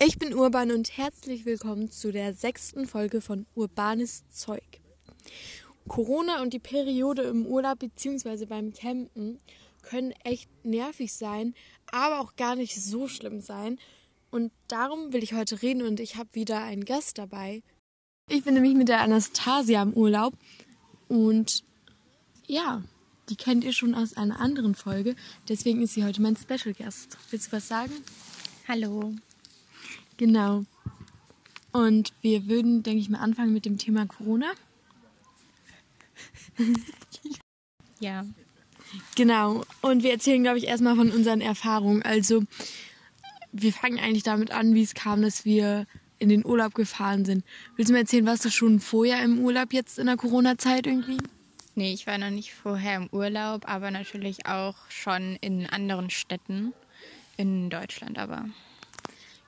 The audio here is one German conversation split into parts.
Ich bin Urban und herzlich willkommen zu der sechsten Folge von Urbanes Zeug. Corona und die Periode im Urlaub bzw. beim Campen können echt nervig sein, aber auch gar nicht so schlimm sein. Und darum will ich heute reden und ich habe wieder einen Gast dabei. Ich bin nämlich mit der Anastasia im Urlaub und ja, die kennt ihr schon aus einer anderen Folge. Deswegen ist sie heute mein Special Guest. Willst du was sagen? Hallo. Genau. Und wir würden, denke ich mal, anfangen mit dem Thema Corona. Ja. Genau. Und wir erzählen, glaube ich, erstmal von unseren Erfahrungen. Also, wir fangen eigentlich damit an, wie es kam, dass wir in den Urlaub gefahren sind. Willst du mir erzählen, warst du schon vorher im Urlaub jetzt in der Corona-Zeit irgendwie? Nee, ich war noch nicht vorher im Urlaub, aber natürlich auch schon in anderen Städten in Deutschland aber.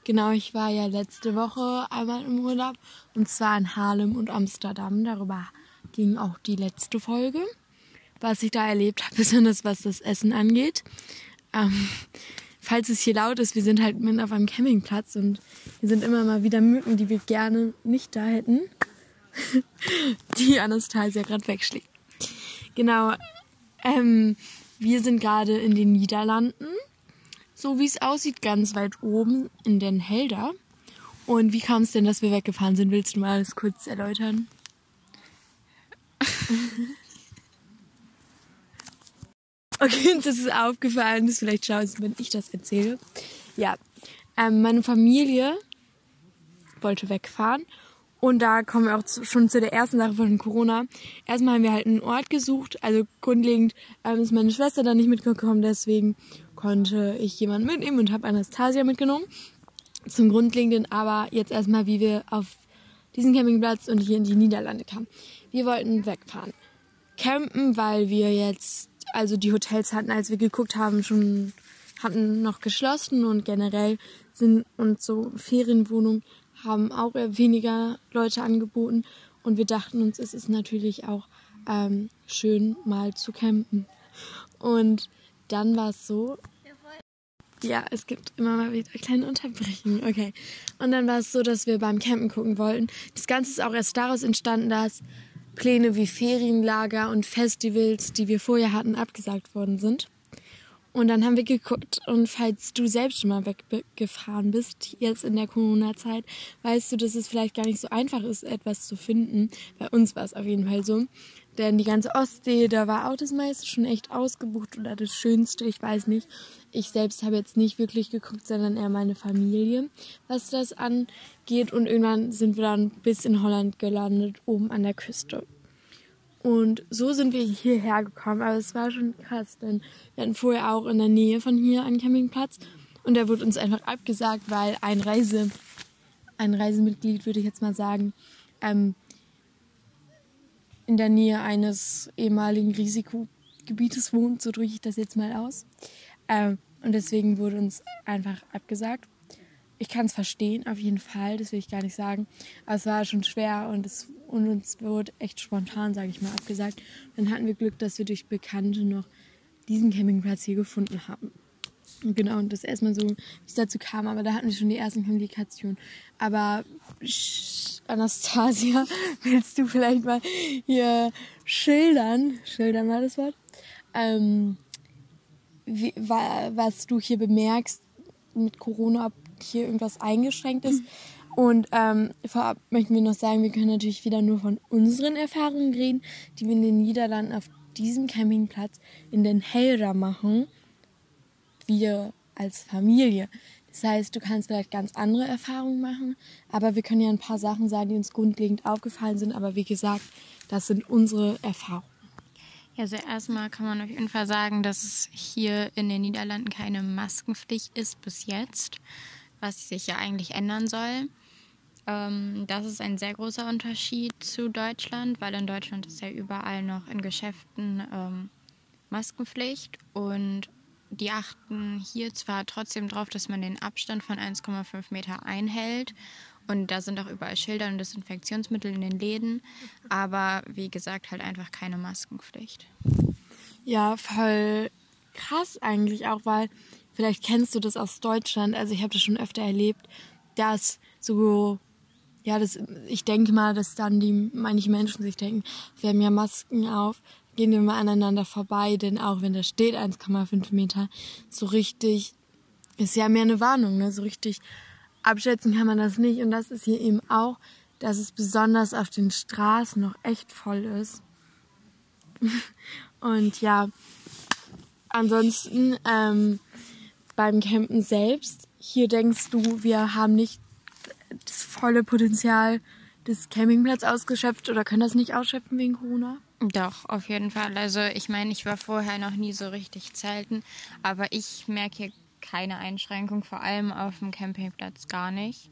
Genau, ich war ja letzte Woche einmal im Urlaub und zwar in Harlem und Amsterdam. Darüber ging auch die letzte Folge, was ich da erlebt habe, besonders was das Essen angeht. Ähm, falls es hier laut ist, wir sind halt mitten auf einem Campingplatz und hier sind immer mal wieder Mücken, die wir gerne nicht da hätten, die Anastasia gerade wegschlägt. Genau, ähm, wir sind gerade in den Niederlanden so wie es aussieht, ganz weit oben in Den Helder. Und wie kam es denn, dass wir weggefahren sind? Willst du mal alles kurz erläutern? okay, uns ist es aufgefallen, dass vielleicht schlau ist, wenn ich das erzähle. Ja, ähm, meine Familie wollte wegfahren. Und da kommen wir auch zu, schon zu der ersten Sache von Corona. Erstmal haben wir halt einen Ort gesucht. Also grundlegend ähm, ist meine Schwester da nicht mitgekommen, deswegen konnte ich jemanden mitnehmen und habe Anastasia mitgenommen. Zum Grundlegenden aber jetzt erstmal, wie wir auf diesen Campingplatz und hier in die Niederlande kamen. Wir wollten wegfahren. Campen, weil wir jetzt, also die Hotels hatten, als wir geguckt haben, schon hatten noch geschlossen und generell sind und so Ferienwohnungen haben auch eher weniger Leute angeboten und wir dachten uns, es ist natürlich auch ähm, schön mal zu campen. Und dann war es so. Ja, es gibt immer mal wieder kleine Unterbrechungen. Okay. Und dann war es so, dass wir beim Campen gucken wollten. Das Ganze ist auch erst daraus entstanden, dass Pläne wie Ferienlager und Festivals, die wir vorher hatten, abgesagt worden sind. Und dann haben wir geguckt und falls du selbst schon mal weggefahren bist, jetzt in der Corona-Zeit, weißt du, dass es vielleicht gar nicht so einfach ist, etwas zu finden. Bei uns war es auf jeden Fall so. Denn die ganze Ostsee, da war auch das meiste schon echt ausgebucht oder das Schönste, ich weiß nicht. Ich selbst habe jetzt nicht wirklich geguckt, sondern eher meine Familie, was das angeht. Und irgendwann sind wir dann bis in Holland gelandet, oben an der Küste. Und so sind wir hierher gekommen. Aber es war schon krass, denn wir hatten vorher auch in der Nähe von hier einen Campingplatz. Und der wurde uns einfach abgesagt, weil ein Reise, ein Reisemitglied, würde ich jetzt mal sagen, ähm, in der Nähe eines ehemaligen Risikogebietes wohnt, so drücke ich das jetzt mal aus. Ähm, und deswegen wurde uns einfach abgesagt. Ich kann es verstehen, auf jeden Fall, das will ich gar nicht sagen. Aber es war schon schwer und, es, und uns wurde echt spontan, sage ich mal, abgesagt. Dann hatten wir Glück, dass wir durch Bekannte noch diesen Campingplatz hier gefunden haben. Genau, und das erstmal so, wie es dazu kam, aber da hatten wir schon die ersten Komplikationen. Aber Anastasia, willst du vielleicht mal hier schildern, schildern war das Wort, ähm, wie, was du hier bemerkst mit Corona, ob hier irgendwas eingeschränkt ist. Und ähm, vorab möchten wir noch sagen, wir können natürlich wieder nur von unseren Erfahrungen reden, die wir in den Niederlanden auf diesem Campingplatz in Den Helder machen wir als Familie. Das heißt, du kannst vielleicht ganz andere Erfahrungen machen, aber wir können ja ein paar Sachen sagen, die uns grundlegend aufgefallen sind. Aber wie gesagt, das sind unsere Erfahrungen. Ja, also erstmal kann man auf jeden Fall sagen, dass es hier in den Niederlanden keine Maskenpflicht ist bis jetzt, was sich ja eigentlich ändern soll. Ähm, das ist ein sehr großer Unterschied zu Deutschland, weil in Deutschland ist ja überall noch in Geschäften ähm, Maskenpflicht und die achten hier zwar trotzdem drauf, dass man den Abstand von 1,5 Meter einhält und da sind auch überall Schilder und Desinfektionsmittel in den Läden, aber wie gesagt halt einfach keine Maskenpflicht. Ja, voll krass eigentlich auch, weil vielleicht kennst du das aus Deutschland, also ich habe das schon öfter erlebt, dass so, ja, das, ich denke mal, dass dann die manche Menschen sich denken, wir haben ja Masken auf, gehen wir mal aneinander vorbei, denn auch wenn da steht 1,5 Meter, so richtig, ist ja mehr eine Warnung, ne? so richtig abschätzen kann man das nicht. Und das ist hier eben auch, dass es besonders auf den Straßen noch echt voll ist. Und ja, ansonsten ähm, beim Campen selbst, hier denkst du, wir haben nicht das volle Potenzial des Campingplatz ausgeschöpft oder können das nicht ausschöpfen wegen Corona? Doch, auf jeden Fall. Also ich meine, ich war vorher noch nie so richtig zelten, aber ich merke hier keine Einschränkung, vor allem auf dem Campingplatz gar nicht.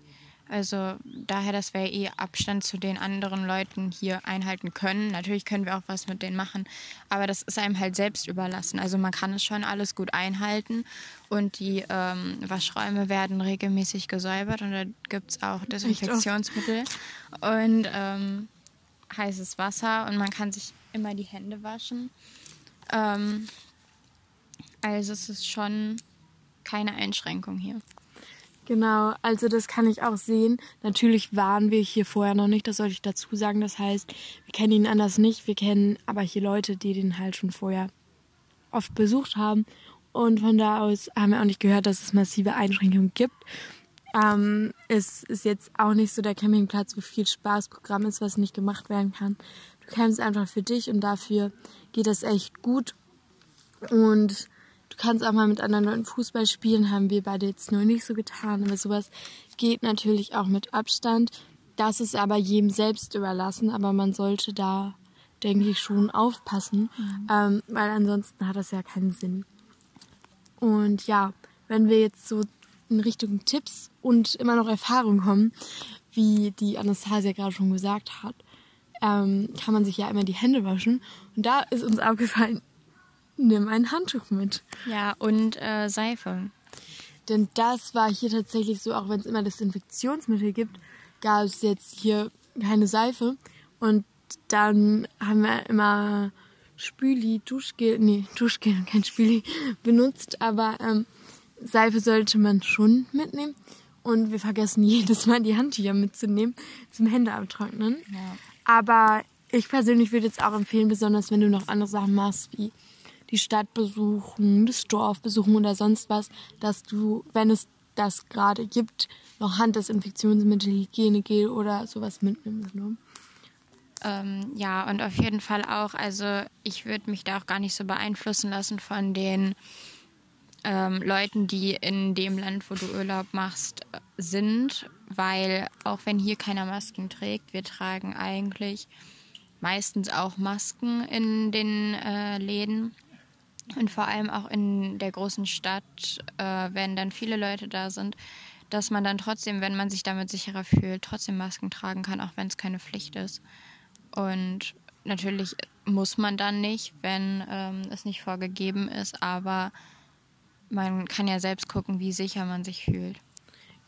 Also daher, dass wir eh Abstand zu den anderen Leuten hier einhalten können. Natürlich können wir auch was mit denen machen, aber das ist einem halt selbst überlassen. Also man kann es schon alles gut einhalten und die ähm, Waschräume werden regelmäßig gesäubert und da gibt es auch Desinfektionsmittel und ähm, heißes Wasser und man kann sich immer die Hände waschen. Ähm, also es ist schon keine Einschränkung hier. Genau, also das kann ich auch sehen. Natürlich waren wir hier vorher noch nicht, das sollte ich dazu sagen. Das heißt, wir kennen ihn anders nicht. Wir kennen aber hier Leute, die den halt schon vorher oft besucht haben. Und von da aus haben wir auch nicht gehört, dass es massive Einschränkungen gibt. Ähm, es ist jetzt auch nicht so der Campingplatz, wo viel Spaßprogramm ist, was nicht gemacht werden kann. Du kämpfst einfach für dich und dafür geht das echt gut. Und Du kannst auch mal mit anderen Leuten Fußball spielen, haben wir beide jetzt nur nicht so getan, aber sowas geht natürlich auch mit Abstand. Das ist aber jedem selbst überlassen, aber man sollte da, denke ich, schon aufpassen, mhm. ähm, weil ansonsten hat das ja keinen Sinn. Und ja, wenn wir jetzt so in Richtung Tipps und immer noch Erfahrung kommen, wie die Anastasia gerade schon gesagt hat, ähm, kann man sich ja immer die Hände waschen. Und da ist uns aufgefallen, nimm ein Handtuch mit. Ja, und äh, Seife. Denn das war hier tatsächlich so, auch wenn es immer Desinfektionsmittel gibt, gab es jetzt hier keine Seife. Und dann haben wir immer Spüli, Duschgel, nee, Duschgel, kein Spüli, benutzt. Aber ähm, Seife sollte man schon mitnehmen. Und wir vergessen jedes Mal die Handtücher mitzunehmen zum Hände abtrocknen. Ja. Aber ich persönlich würde jetzt auch empfehlen, besonders wenn du noch andere Sachen machst, wie die Stadt besuchen, das Dorf besuchen oder sonst was, dass du, wenn es das gerade gibt, noch Handdesinfektionsmittel, Hygienegel oder sowas mitnimmst. Ne? Ähm, ja, und auf jeden Fall auch, also ich würde mich da auch gar nicht so beeinflussen lassen von den ähm, Leuten, die in dem Land, wo du Urlaub machst, sind, weil auch wenn hier keiner Masken trägt, wir tragen eigentlich meistens auch Masken in den äh, Läden. Und vor allem auch in der großen Stadt, äh, wenn dann viele Leute da sind, dass man dann trotzdem, wenn man sich damit sicherer fühlt, trotzdem Masken tragen kann, auch wenn es keine Pflicht ist. Und natürlich muss man dann nicht, wenn ähm, es nicht vorgegeben ist, aber man kann ja selbst gucken, wie sicher man sich fühlt.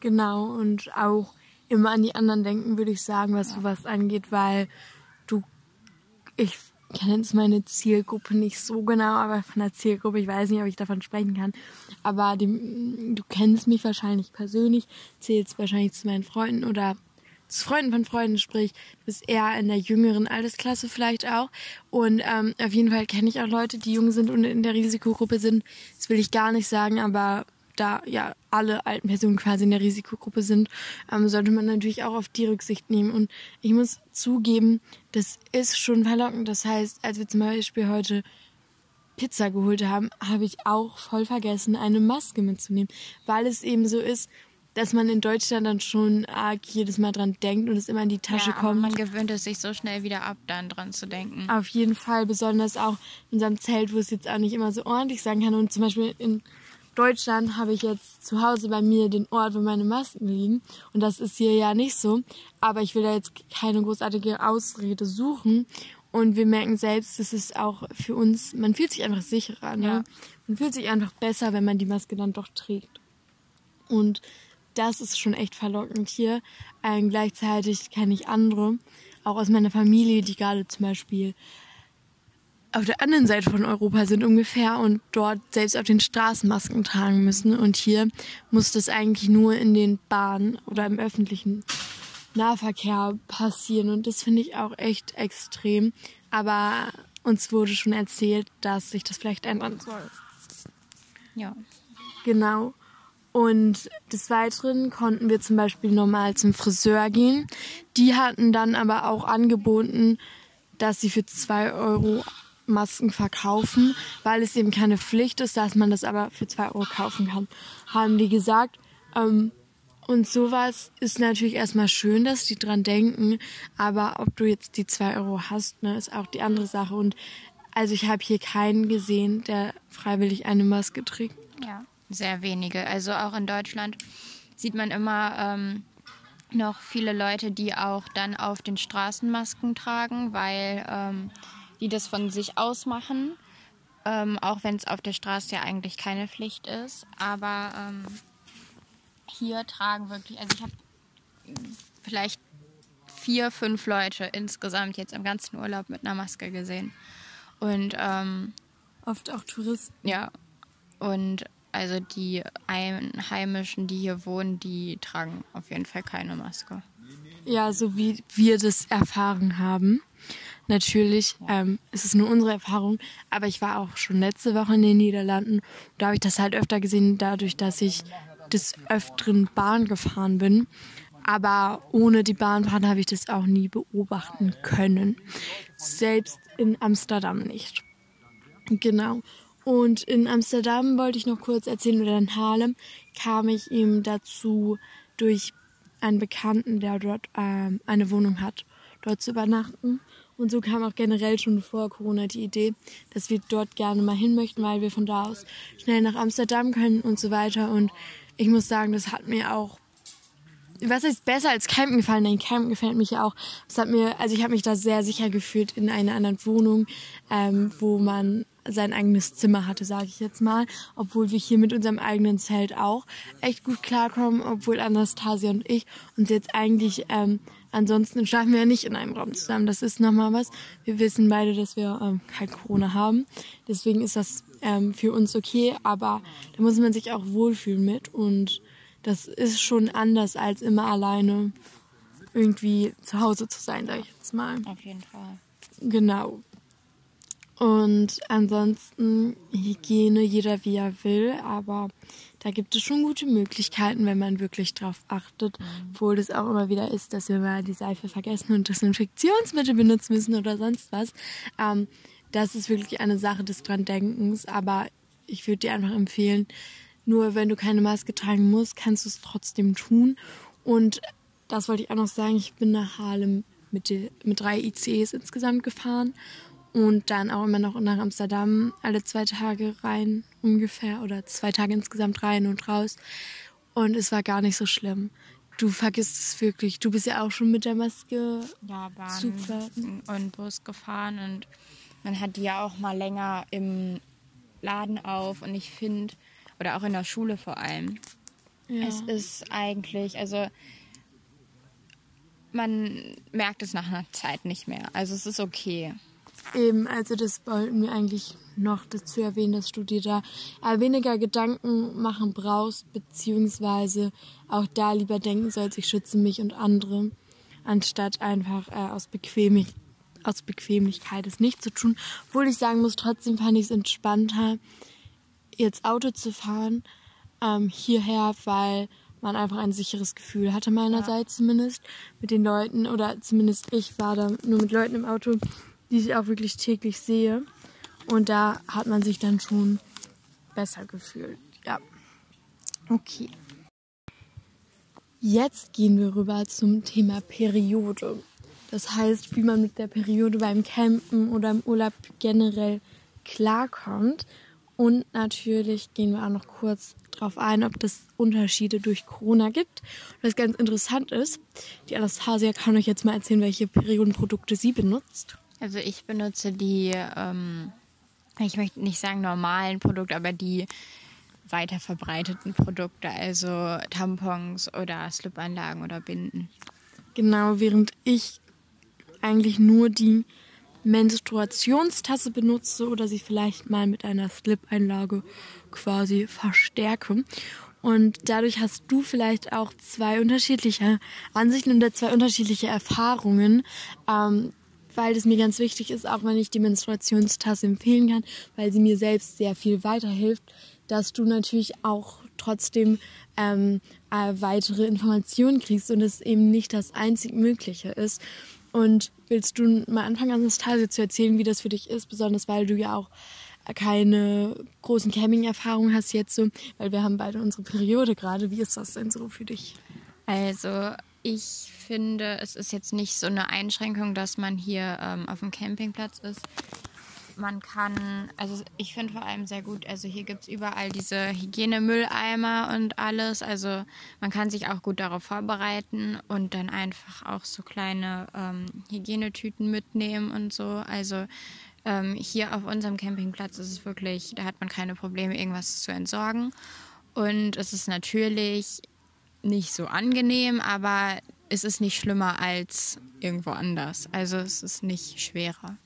Genau, und auch immer an die anderen denken, würde ich sagen, was ja. sowas angeht, weil du, ich ich kenne jetzt meine Zielgruppe nicht so genau, aber von der Zielgruppe, ich weiß nicht, ob ich davon sprechen kann. Aber die, du kennst mich wahrscheinlich persönlich, zählst wahrscheinlich zu meinen Freunden oder zu Freunden von Freunden, sprich, du bist eher in der jüngeren Altersklasse vielleicht auch. Und ähm, auf jeden Fall kenne ich auch Leute, die jung sind und in der Risikogruppe sind. Das will ich gar nicht sagen, aber da ja alle alten Personen quasi in der Risikogruppe sind, ähm, sollte man natürlich auch auf die Rücksicht nehmen. Und ich muss zugeben, das ist schon verlockend. Das heißt, als wir zum Beispiel heute Pizza geholt haben, habe ich auch voll vergessen, eine Maske mitzunehmen, weil es eben so ist, dass man in Deutschland dann schon arg jedes Mal dran denkt und es immer in die Tasche ja, kommt. man gewöhnt es sich so schnell wieder ab, dann dran zu denken. Auf jeden Fall, besonders auch in unserem Zelt, wo es jetzt auch nicht immer so ordentlich sein kann. Und zum Beispiel in Deutschland habe ich jetzt zu Hause bei mir den Ort, wo meine Masken liegen. Und das ist hier ja nicht so. Aber ich will da jetzt keine großartige Ausrede suchen. Und wir merken selbst, das ist auch für uns, man fühlt sich einfach sicherer. Ne? Ja. Man fühlt sich einfach besser, wenn man die Maske dann doch trägt. Und das ist schon echt verlockend hier. Ähm, gleichzeitig kenne ich andere, auch aus meiner Familie, die gerade zum Beispiel auf der anderen Seite von Europa sind ungefähr und dort selbst auf den Straßen Masken tragen müssen. Und hier muss das eigentlich nur in den Bahnen oder im öffentlichen Nahverkehr passieren. Und das finde ich auch echt extrem. Aber uns wurde schon erzählt, dass sich das vielleicht ändern soll. Ja. Genau. Und des Weiteren konnten wir zum Beispiel normal zum Friseur gehen. Die hatten dann aber auch angeboten, dass sie für zwei Euro Masken verkaufen, weil es eben keine Pflicht ist, dass man das aber für zwei Euro kaufen kann, haben die gesagt. Ähm, und sowas ist natürlich erstmal schön, dass die dran denken, aber ob du jetzt die zwei Euro hast, ne, ist auch die andere Sache. Und also ich habe hier keinen gesehen, der freiwillig eine Maske trägt. Ja, sehr wenige. Also auch in Deutschland sieht man immer ähm, noch viele Leute, die auch dann auf den Straßen Masken tragen, weil ähm, die das von sich ausmachen. Ähm, auch wenn es auf der Straße ja eigentlich keine Pflicht ist. Aber ähm, hier tragen wirklich, also ich habe vielleicht vier, fünf Leute insgesamt jetzt im ganzen Urlaub mit einer Maske gesehen. Und ähm, Oft auch Touristen. ja, und also die Einheimischen, die hier wohnen, die tragen auf jeden Fall keine Maske. Ja, so wie wir das erfahren haben. Natürlich ähm, ist es nur unsere Erfahrung, aber ich war auch schon letzte Woche in den Niederlanden. Da habe ich das halt öfter gesehen, dadurch, dass ich des Öfteren Bahn gefahren bin. Aber ohne die Bahnfahrt habe ich das auch nie beobachten können. Selbst in Amsterdam nicht. Genau. Und in Amsterdam wollte ich noch kurz erzählen, oder in Haarlem kam ich ihm dazu durch einen Bekannten, der dort ähm, eine Wohnung hat, dort zu übernachten. Und so kam auch generell schon vor Corona die Idee, dass wir dort gerne mal hin möchten, weil wir von da aus schnell nach Amsterdam können und so weiter. Und ich muss sagen, das hat mir auch was ist besser als Campen gefallen? Nein, Campen gefällt mich ja auch. Das hat mir, also ich habe mich da sehr sicher gefühlt in einer anderen Wohnung, ähm, wo man sein eigenes Zimmer hatte, sage ich jetzt mal. Obwohl wir hier mit unserem eigenen Zelt auch echt gut klarkommen, obwohl Anastasia und ich uns jetzt eigentlich ähm, ansonsten schlafen wir ja nicht in einem Raum zusammen. Das ist nochmal was. Wir wissen beide, dass wir ähm, kein Corona haben. Deswegen ist das ähm, für uns okay, aber da muss man sich auch wohlfühlen mit und das ist schon anders als immer alleine irgendwie zu Hause zu sein, sag ich jetzt mal. Auf jeden Fall. Genau. Und ansonsten Hygiene, jeder wie er will, aber da gibt es schon gute Möglichkeiten, wenn man wirklich drauf achtet, obwohl es auch immer wieder ist, dass wir mal die Seife vergessen und Desinfektionsmittel benutzen müssen oder sonst was. Ähm, das ist wirklich eine Sache des dran Denkens, aber ich würde dir einfach empfehlen, nur wenn du keine Maske tragen musst, kannst du es trotzdem tun. Und das wollte ich auch noch sagen, ich bin nach Harlem mit, die, mit drei ICEs insgesamt gefahren und dann auch immer noch nach Amsterdam alle zwei Tage rein ungefähr oder zwei Tage insgesamt rein und raus. Und es war gar nicht so schlimm. Du vergisst es wirklich. Du bist ja auch schon mit der Maske Ja, Bahn Zugfahrten. und Bus gefahren und man hat die ja auch mal länger im Laden auf und ich finde, oder auch in der Schule vor allem, Ja. es ist eigentlich, also man merkt es nach einer Zeit nicht mehr. Also es ist okay. Eben, also das wollten wir eigentlich noch dazu erwähnen, dass du dir da äh, weniger Gedanken machen brauchst, beziehungsweise auch da lieber denken sollst, ich schütze mich und andere, anstatt einfach äh, aus, Bequemlich aus Bequemlichkeit es nicht zu tun. Obwohl ich sagen muss, trotzdem fand ich es entspannter, jetzt Auto zu fahren ähm, hierher, weil man einfach ein sicheres Gefühl hatte, meinerseits zumindest, mit den Leuten, oder zumindest ich war da nur mit Leuten im Auto, die ich auch wirklich täglich sehe. Und da hat man sich dann schon besser gefühlt. Ja. Okay. Jetzt gehen wir rüber zum Thema Periode. Das heißt, wie man mit der Periode beim Campen oder im Urlaub generell klarkommt. Und natürlich gehen wir auch noch kurz darauf ein, ob es Unterschiede durch Corona gibt. Was ganz interessant ist, die Anastasia kann euch jetzt mal erzählen, welche Periodenprodukte sie benutzt. Also ich benutze die, ähm, ich möchte nicht sagen normalen Produkte, aber die weiter verbreiteten Produkte, also Tampons oder Slip-Einlagen oder Binden. Genau, während ich eigentlich nur die Menstruationstasse benutze oder sie vielleicht mal mit einer Slip-Einlage quasi verstärke. Und dadurch hast du vielleicht auch zwei unterschiedliche Ansichten oder zwei unterschiedliche Erfahrungen. Ähm, weil es mir ganz wichtig ist, auch wenn ich die Menstruationstasse empfehlen kann, weil sie mir selbst sehr viel weiterhilft, dass du natürlich auch trotzdem ähm, äh, weitere Informationen kriegst und es eben nicht das einzig Mögliche ist. Und willst du mal anfangen, Anastasia zu erzählen, wie das für dich ist, besonders weil du ja auch keine großen Camping-Erfahrungen hast jetzt so, weil wir haben beide unsere Periode gerade. Wie ist das denn so für dich? Also ich finde, es ist jetzt nicht so eine Einschränkung, dass man hier ähm, auf dem Campingplatz ist. Man kann, also ich finde vor allem sehr gut, also hier gibt es überall diese Hygienemülleimer und alles. Also man kann sich auch gut darauf vorbereiten und dann einfach auch so kleine ähm, Hygienetüten mitnehmen und so. Also ähm, hier auf unserem Campingplatz ist es wirklich, da hat man keine Probleme, irgendwas zu entsorgen. Und es ist natürlich nicht so angenehm, aber es ist nicht schlimmer als irgendwo anders. Also es ist nicht schwerer.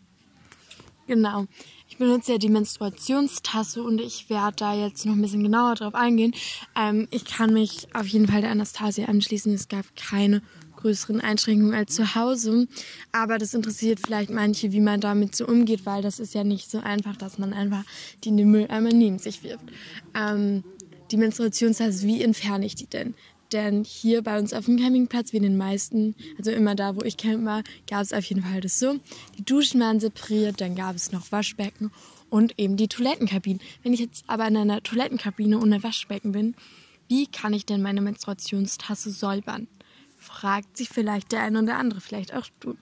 Genau. Ich benutze ja die Menstruationstasse und ich werde da jetzt noch ein bisschen genauer drauf eingehen. Ähm, ich kann mich auf jeden Fall der Anastasia anschließen. Es gab keine größeren Einschränkungen als zu Hause. Aber das interessiert vielleicht manche, wie man damit so umgeht, weil das ist ja nicht so einfach, dass man einfach die Mülleimer neben sich wirft. Ähm, die Menstruationstasse, wie entferne ich die denn? Denn hier bei uns auf dem Campingplatz, wie in den meisten, also immer da, wo ich camp war, gab es auf jeden Fall das so. Die Duschen waren separiert, dann gab es noch Waschbecken und eben die Toilettenkabinen. Wenn ich jetzt aber in einer Toilettenkabine ohne Waschbecken bin, wie kann ich denn meine Menstruationstasse säubern? Fragt sich vielleicht der eine oder andere, vielleicht auch du.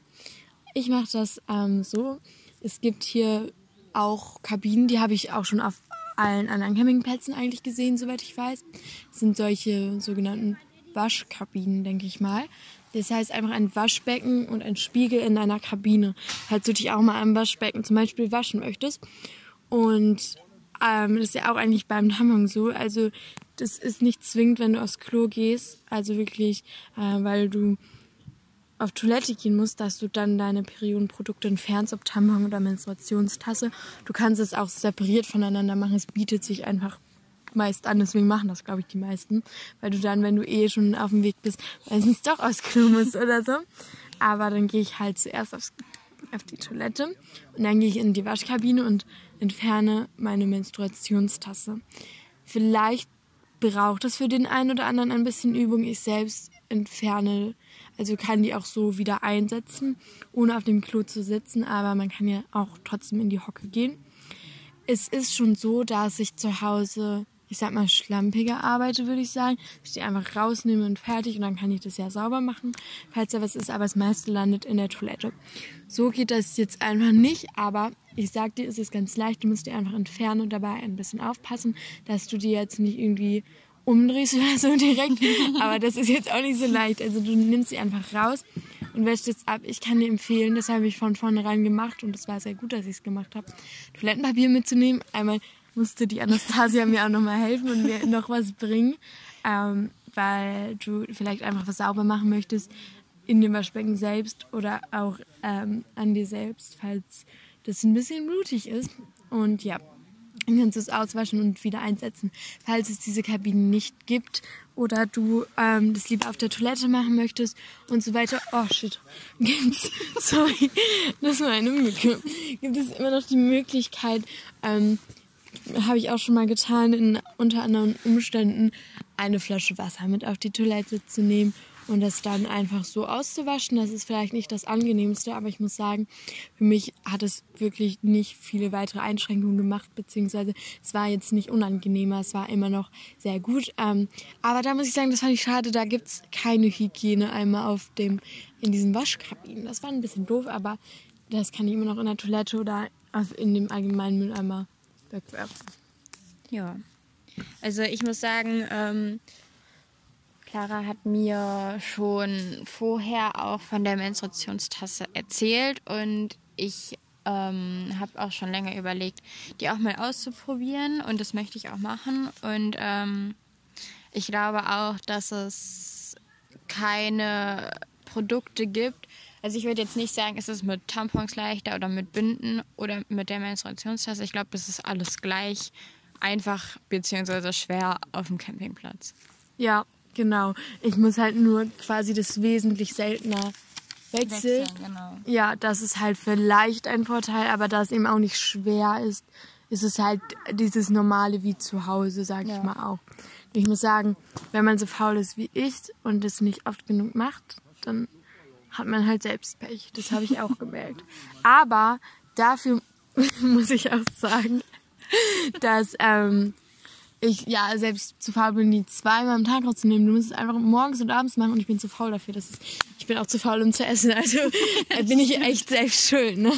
Ich mache das ähm, so. Es gibt hier auch Kabinen, die habe ich auch schon auf allen anderen Campingplätzen eigentlich gesehen, soweit ich weiß. Sind solche sogenannten Waschkabinen, denke ich mal. Das heißt einfach ein Waschbecken und ein Spiegel in einer Kabine. Falls du dich auch mal am Waschbecken zum Beispiel waschen möchtest. Und ähm, das ist ja auch eigentlich beim Tampon so. Also das ist nicht zwingend, wenn du aufs Klo gehst. Also wirklich, äh, weil du auf Toilette gehen musst, dass du dann deine Periodenprodukte entfernst, ob Tampon oder Menstruationstasse. Du kannst es auch separiert voneinander machen. Es bietet sich einfach meist an, deswegen machen das, glaube ich, die meisten. Weil du dann, wenn du eh schon auf dem Weg bist, meistens doch aufs Klo musst oder so. Aber dann gehe ich halt zuerst aufs, auf die Toilette und dann gehe ich in die Waschkabine und entferne meine Menstruationstasse. Vielleicht braucht es für den einen oder anderen ein bisschen Übung. Ich selbst entferne also kann die auch so wieder einsetzen, ohne auf dem Klo zu sitzen, aber man kann ja auch trotzdem in die Hocke gehen. Es ist schon so, dass ich zu Hause, ich sag mal, schlampiger arbeite, würde ich sagen. Ich die einfach rausnehme und fertig und dann kann ich das ja sauber machen, falls da was ist, aber das meiste landet in der Toilette. So geht das jetzt einfach nicht, aber ich sag dir, es ist ganz leicht, du musst die einfach entfernen und dabei ein bisschen aufpassen, dass du die jetzt nicht irgendwie umdrehst oder so direkt. Aber das ist jetzt auch nicht so leicht. Also du nimmst sie einfach raus und wäschst es ab. Ich kann dir empfehlen, das habe ich von vornherein gemacht und es war sehr gut, dass ich es gemacht habe, Toilettenpapier mitzunehmen. Einmal musste die Anastasia mir auch nochmal helfen und mir noch was bringen, ähm, weil du vielleicht einfach was sauber machen möchtest in dem Waschbecken selbst oder auch ähm, an dir selbst, falls das ein bisschen blutig ist. Und ja, kannst du es auswaschen und wieder einsetzen, falls es diese Kabinen nicht gibt oder du ähm, das lieber auf der Toilette machen möchtest und so weiter. Oh shit, gibt's, sorry, das war eine Mücke. Gibt es immer noch die Möglichkeit, ähm, habe ich auch schon mal getan, in unter anderen Umständen eine Flasche Wasser mit auf die Toilette zu nehmen und das dann einfach so auszuwaschen, das ist vielleicht nicht das angenehmste, aber ich muss sagen, für mich hat es wirklich nicht viele weitere Einschränkungen gemacht, beziehungsweise es war jetzt nicht unangenehmer, es war immer noch sehr gut. Ähm, aber da muss ich sagen, das fand ich schade, da gibt es keine Hygiene einmal auf dem, in diesen Waschkabinen. Das war ein bisschen doof, aber das kann ich immer noch in der Toilette oder in dem allgemeinen Mülleimer wegwerfen. Ja. Also ich muss sagen, ähm, Clara hat mir schon vorher auch von der Menstruationstasse erzählt und ich ähm, habe auch schon länger überlegt, die auch mal auszuprobieren und das möchte ich auch machen. Und ähm, ich glaube auch, dass es keine Produkte gibt, Also ich würde jetzt nicht sagen, ist es mit Tampons leichter oder mit Binden oder mit der Menstruationstasse. Ich glaube, das ist alles gleich einfach beziehungsweise schwer auf dem Campingplatz. Ja, genau. Ich muss halt nur quasi das wesentlich seltener wechseln. Wechseln, genau. Ja, das ist halt vielleicht ein Vorteil, aber da es eben auch nicht schwer ist, ist es halt dieses normale wie zu Hause, sag ich Ja. mal auch. Ich muss sagen, wenn man so faul ist wie ich und es nicht oft genug macht, dann hat man halt selbst Pech. Das habe ich auch gemerkt. Aber dafür muss ich auch sagen, dass ähm, ich ja selbst zu faul bin, die zweimal am Tag rauszunehmen. Du musst es einfach morgens und abends machen und ich bin zu faul dafür. Das ist, ich bin auch zu faul, um zu essen. Also bin ich echt selbst schuld. Ne?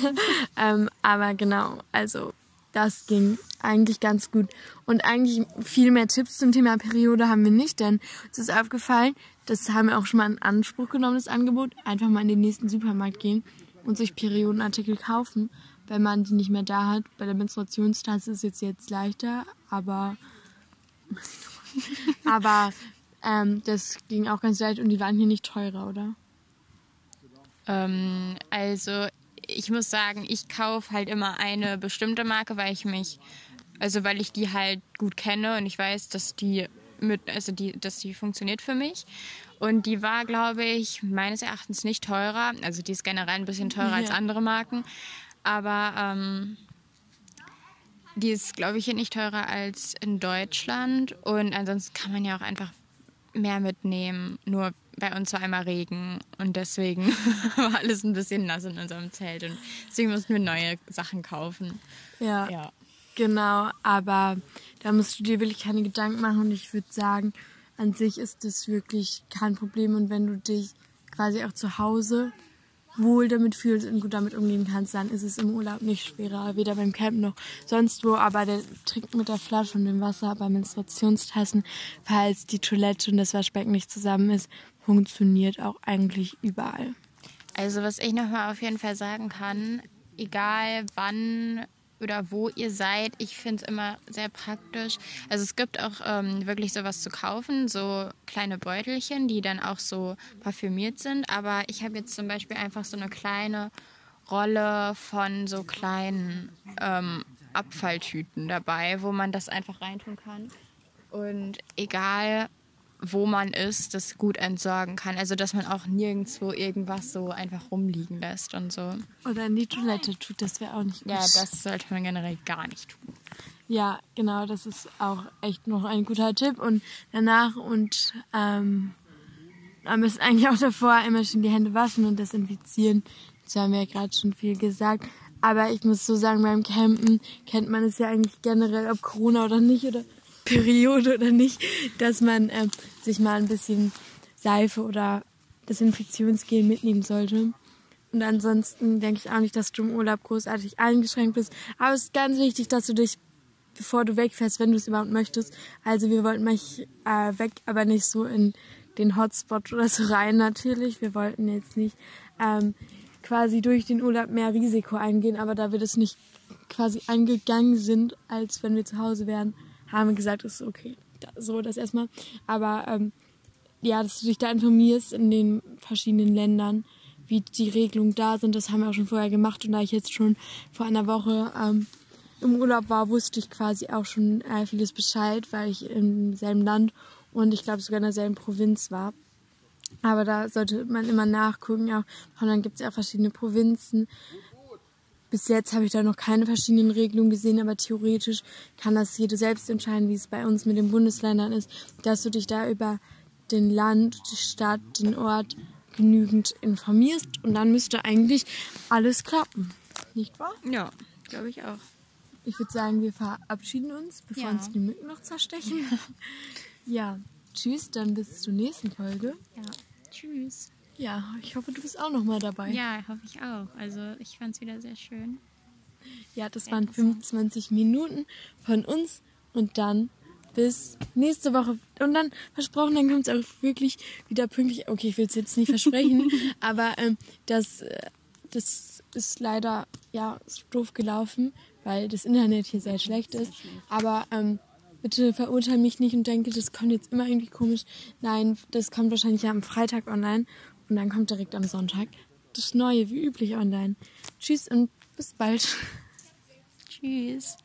Ähm, aber genau, also das ging eigentlich ganz gut. Und eigentlich viel mehr Tipps zum Thema Periode haben wir nicht, denn uns ist aufgefallen, das haben wir auch schon mal in Anspruch genommen, das Angebot, einfach mal in den nächsten Supermarkt gehen und sich Periodenartikel kaufen, wenn man die nicht mehr da hat. Bei der Menstruationstasse ist es jetzt leichter, aber aber ähm, das ging auch ganz leicht und die waren hier nicht teurer, oder? Ähm, also ich muss sagen, ich kaufe halt immer eine bestimmte Marke, weil ich mich, also weil ich die halt gut kenne und ich weiß, dass die mit, also die, dass die funktioniert für mich. Und die war, glaube ich, meines Erachtens nicht teurer. Also die ist generell ein bisschen teurer als Ja. andere Marken. Aber ähm, die ist, glaube ich, hier nicht teurer als in Deutschland. Und ansonsten kann man ja auch einfach mehr mitnehmen. Nur bei uns war einmal Regen und deswegen war alles ein bisschen nass in unserem Zelt. Und deswegen mussten wir neue Sachen kaufen. Ja. Ja. Genau, aber da musst du dir wirklich keine Gedanken machen und ich würde sagen, an sich ist das wirklich kein Problem und wenn du dich quasi auch zu Hause wohl damit fühlst und gut damit umgehen kannst, dann ist es im Urlaub nicht schwerer, weder beim Camp noch sonst wo, aber der Trick mit der Flasche und dem Wasser bei Menstruationstassen, falls die Toilette und das Waschbecken nicht zusammen ist, funktioniert auch eigentlich überall. Also was ich nochmal auf jeden Fall sagen kann, egal wann oder wo ihr seid, ich finde es immer sehr praktisch. Also es gibt auch ähm, wirklich sowas zu kaufen, so kleine Beutelchen, die dann auch so parfümiert sind. Aber ich habe jetzt zum Beispiel einfach so eine kleine Rolle von so kleinen ähm, Abfalltüten dabei, wo man das einfach reintun kann. Und egal wo man ist, das gut entsorgen kann. Also dass man auch nirgendwo irgendwas so einfach rumliegen lässt und so. Oder in die Toilette tut, das wäre auch nicht gut. Ja, das sollte man generell gar nicht tun. Ja, genau, das ist auch echt noch ein guter Tipp. Und danach und ähm, am besten eigentlich auch davor immer schon die Hände waschen und desinfizieren. Das haben wir ja gerade schon viel gesagt. Aber ich muss so sagen, beim Campen kennt man es ja eigentlich generell, ob Corona oder nicht oder Periode oder nicht, dass man ähm, sich mal ein bisschen Seife oder Desinfektionsgel mitnehmen sollte. Und ansonsten denke ich auch nicht, dass du im Urlaub großartig eingeschränkt bist. Aber es ist ganz wichtig, dass du dich, bevor du wegfährst, wenn du es überhaupt möchtest. Also wir wollten mal äh, weg, aber nicht so in den Hotspot oder so rein natürlich. Wir wollten jetzt nicht ähm, quasi durch den Urlaub mehr Risiko eingehen, aber da wir das nicht quasi eingegangen sind, als wenn wir zu Hause wären, haben wir gesagt, ist okay. So das erstmal. Aber ähm, ja, dass du dich da informierst in den verschiedenen Ländern, wie die Regelungen da sind. Das haben wir auch schon vorher gemacht. Und da ich jetzt schon vor einer Woche ähm, im Urlaub war, wusste ich quasi auch schon äh, vieles Bescheid, weil ich im selben Land und ich glaube sogar in derselben Provinz war. Aber da sollte man immer nachgucken. Ja. Und dann gibt es ja auch verschiedene Provinzen. Bis jetzt habe ich da noch keine verschiedenen Regelungen gesehen, aber theoretisch kann das jede selbst entscheiden, wie es bei uns mit den Bundesländern ist, dass du dich da über den Land, die Stadt, den Ort genügend informierst und dann müsste eigentlich alles klappen. Nicht wahr? Ja, glaube ich auch. Ich würde sagen, wir verabschieden uns, bevor Ja. uns die Mücken noch zerstechen. ja, tschüss, dann bis zur nächsten Folge. Ja. Tschüss. Ja, ich hoffe, du bist auch noch mal dabei. Ja, hoffe ich auch. Also ich fand es wieder sehr schön. Ja, das waren 25 Minuten von uns und dann bis nächste Woche. Und dann versprochen, dann kommt es auch wirklich wieder pünktlich. Okay, ich will es jetzt nicht versprechen, aber ähm, das, äh, das ist leider ja ist doof gelaufen, weil das Internet hier sehr schlecht ist. Aber ähm, bitte verurteile mich nicht und denke, das kommt jetzt immer irgendwie komisch. Nein, das kommt wahrscheinlich ja am Freitag online und dann kommt direkt am Sonntag. das Neue wie üblich online. Tschüss und bis bald. Tschüss.